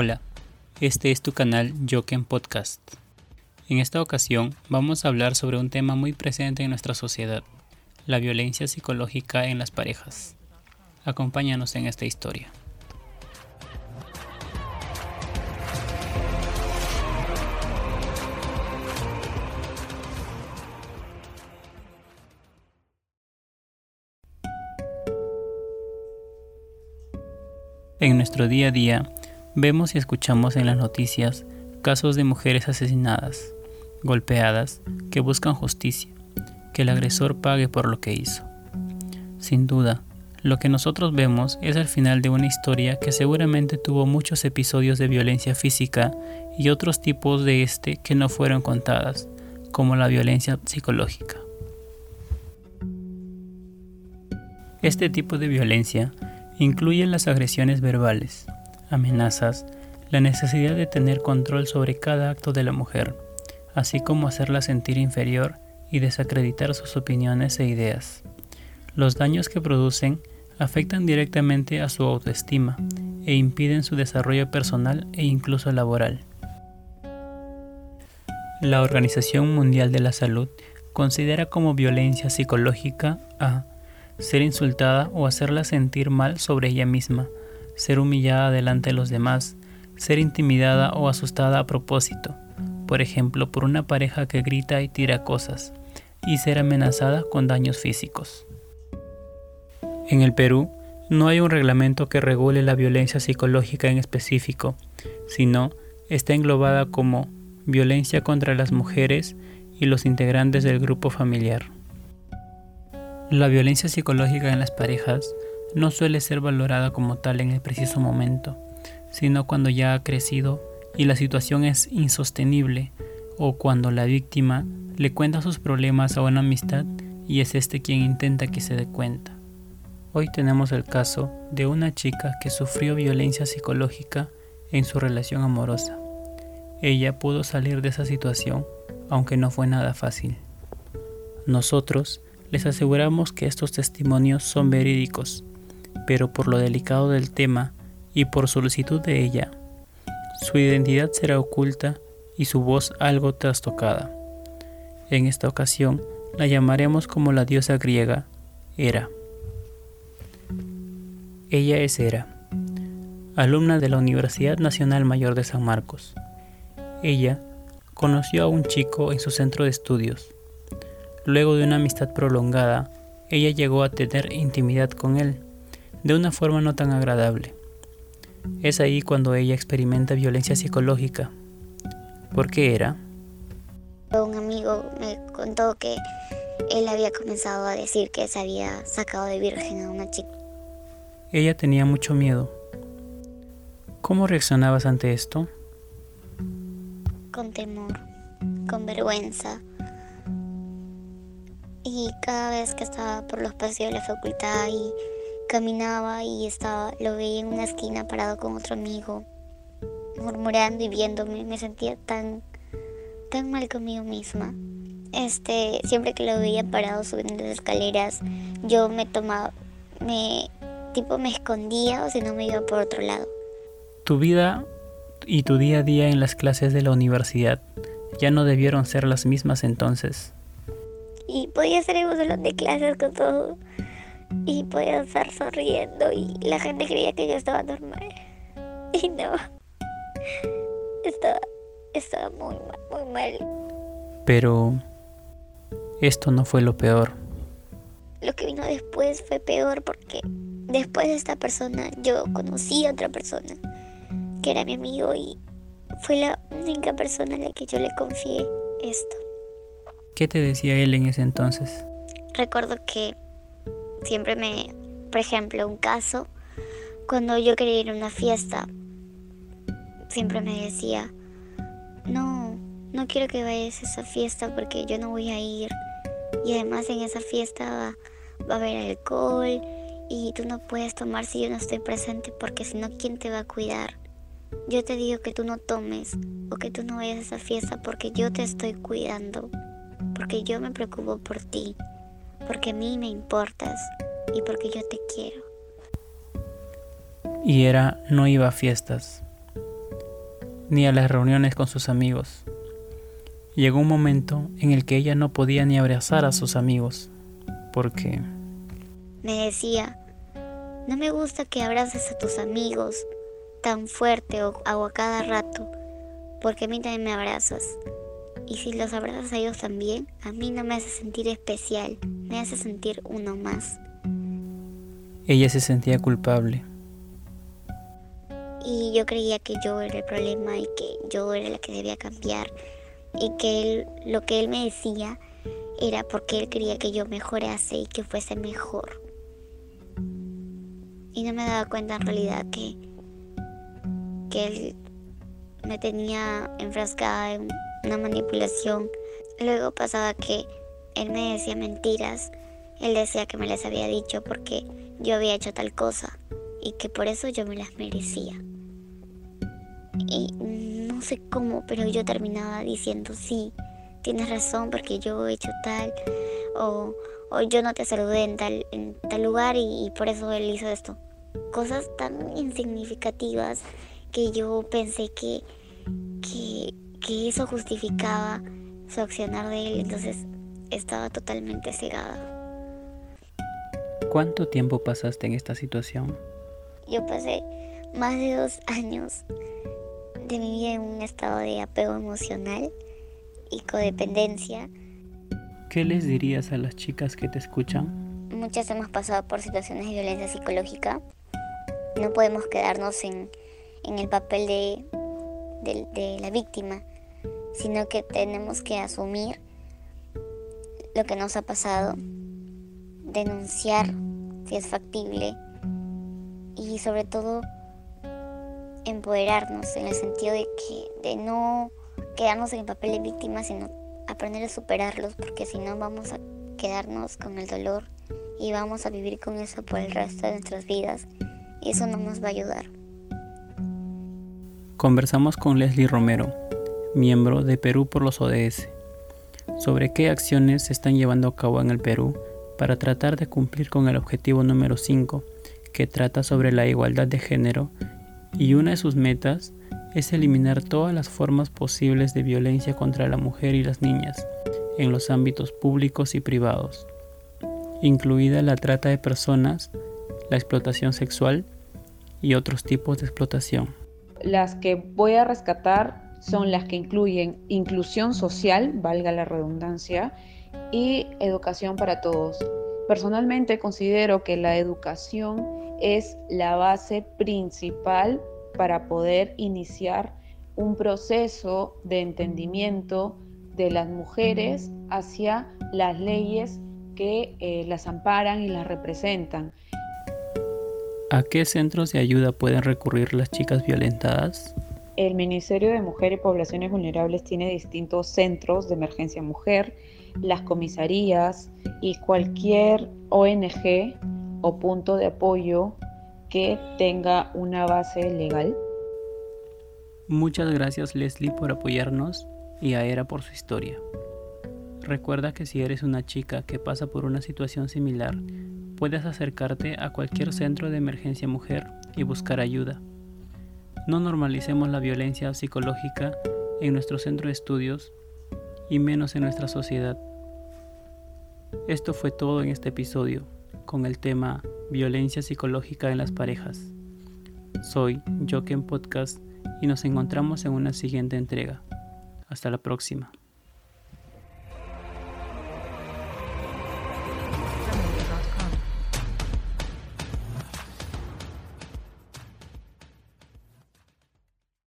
Hola, este es tu canal Joken Podcast. En esta ocasión vamos a hablar sobre un tema muy presente en nuestra sociedad, la violencia psicológica en las parejas. Acompáñanos en esta historia. En nuestro día a día vemos y escuchamos en las noticias casos de mujeres asesinadas, golpeadas, que buscan justicia, que el agresor pague por lo que hizo. Sin duda, lo que nosotros vemos es el final de una historia que seguramente tuvo muchos episodios de violencia física y otros tipos de este que no fueron contadas, como la violencia psicológica. Este tipo de violencia incluyen las agresiones verbales, amenazas, la necesidad de tener control sobre cada acto de la mujer, así como hacerla sentir inferior y desacreditar sus opiniones e ideas. Los daños que producen afectan directamente a su autoestima e impiden su desarrollo personal e incluso laboral. La Organización Mundial de la Salud considera como violencia psicológica a ser insultada o hacerla sentir mal sobre ella misma, ser humillada delante de los demás, ser intimidada o asustada a propósito, por ejemplo por una pareja que grita y tira cosas, y ser amenazada con daños físicos. En el Perú, no hay un reglamento que regule la violencia psicológica en específico, sino está englobada como violencia contra las mujeres y los integrantes del grupo familiar. La violencia psicológica en las parejas no suele ser valorada como tal en el preciso momento, sino cuando ya ha crecido y la situación es insostenible o cuando la víctima le cuenta sus problemas a una amistad y es este quien intenta que se dé cuenta. Hoy tenemos el caso de una chica que sufrió violencia psicológica en su relación amorosa. Ella pudo salir de esa situación, aunque no fue nada fácil. Nosotros les aseguramos que estos testimonios son verídicos, pero por lo delicado del tema y por solicitud de ella, su identidad será oculta y su voz algo trastocada. En esta ocasión la llamaremos como la diosa griega Hera. Ella es Hera, alumna de la Universidad Nacional Mayor de San Marcos. Ella conoció a un chico en su centro de estudios Luego de una amistad prolongada, ella llegó a tener intimidad con él, de una forma no tan agradable. Es ahí cuando ella experimenta violencia psicológica. ¿Por qué era? Un amigo me contó que él había comenzado a decir que se había sacado de virgen a una chica. Ella tenía mucho miedo. ¿Cómo reaccionabas ante esto? Con temor, con vergüenza, y cada vez que estaba por los pasillos de la facultad y caminaba y estaba, lo veía en una esquina parado con otro amigo, murmurando y viéndome, me sentía tan, tan mal conmigo misma. Este, siempre que lo veía parado subiendo las escaleras, yo me tomaba, me, tipo me escondía o si no me iba por otro lado. Tu vida y tu día a día en las clases de la universidad ya no debieron ser las mismas entonces y podía estar en un salón de clases con todo y podía estar sonriendo y la gente creía que yo estaba normal. Y no. Estaba estaba muy mal muy mal. Pero esto no fue lo peor. Lo que vino después fue peor porque después de esta persona yo conocí a otra persona que era mi amigo y fue la única persona a la que yo le confié esto. ¿Qué te decía él en ese entonces? Recuerdo que siempre me, por ejemplo, un caso, cuando yo quería ir a una fiesta, siempre me decía, no, no quiero que vayas a esa fiesta porque yo no voy a ir. Y además en esa fiesta va, va a haber alcohol y tú no puedes tomar si yo no estoy presente porque si no, ¿quién te va a cuidar? Yo te digo que tú no tomes o que tú no vayas a esa fiesta porque yo te estoy cuidando porque yo me preocupo por ti, porque a mí me importas y porque yo te quiero. Y era no iba a fiestas. ni a las reuniones con sus amigos. Llegó un momento en el que ella no podía ni abrazar a sus amigos, porque... Me decía, no me gusta que abraces a tus amigos tan fuerte o, a cada rato, porque a mí también me abrazas. Y si los abrazas a ellos también, a mí no me hace sentir especial, me hace sentir uno más. Ella se sentía culpable. Y yo creía que yo era el problema y que yo era la que debía cambiar. Y que él, lo que él me decía era porque él quería que yo mejorase y que fuese mejor. Y no me daba cuenta en realidad que, que él me tenía enfrascada en una manipulación. Luego pasaba que él me decía mentiras. Él decía que me las había dicho porque yo había hecho tal cosa y que por eso yo me las merecía. Y no sé cómo, pero yo terminaba diciendo sí, tienes razón porque yo he hecho tal o, yo no te saludé en tal, en tal lugar y, por eso él hizo esto. Cosas tan insignificativas que yo pensé que, que, que eso justificaba su accionar de él, entonces estaba totalmente cegada. ¿Cuánto tiempo pasaste en esta situación? Yo pasé más de dos años de mi vida en un estado de apego emocional y codependencia. ¿Qué les dirías a las chicas que te escuchan? Muchas hemos pasado por situaciones de violencia psicológica. No podemos quedarnos en, en el papel de, de, de la víctima, sino que tenemos que asumir lo que nos ha pasado denunciar si es factible y sobre todo empoderarnos en el sentido de que de no quedarnos en el papel de víctima sino aprender a superarlos porque si no vamos a quedarnos con el dolor y vamos a vivir con eso por el resto de nuestras vidas y eso no nos va a ayudar. Conversamos con Leslie Romero, miembro de Perú por los ODS, sobre qué acciones se están llevando a cabo en el Perú para tratar de cumplir con el objetivo número 5, que trata sobre la igualdad de género, y una de sus metas es eliminar todas las formas posibles de violencia contra la mujer y las niñas en los ámbitos públicos y privados, incluida la trata de personas, la explotación sexual y otros tipos de explotación. Las que voy a rescatar son las que incluyen inclusión social, valga la redundancia, y educación para todos. Personalmente considero que la educación es la base principal para poder iniciar un proceso de entendimiento de las mujeres hacia las leyes que eh, las amparan y las representan. ¿A qué centros de ayuda pueden recurrir las chicas violentadas? El Ministerio de Mujer y Poblaciones Vulnerables tiene distintos centros de emergencia mujer las comisarías y cualquier ONG o punto de apoyo que tenga una base legal. Muchas gracias Leslie por apoyarnos y a Era por su historia. Recuerda que si eres una chica que pasa por una situación similar, puedes acercarte a cualquier centro de emergencia mujer y buscar ayuda. No normalicemos la violencia psicológica en nuestro centro de estudios y menos en nuestra sociedad. Esto fue todo en este episodio con el tema Violencia psicológica en las parejas. Soy Joken Podcast y nos encontramos en una siguiente entrega. Hasta la próxima.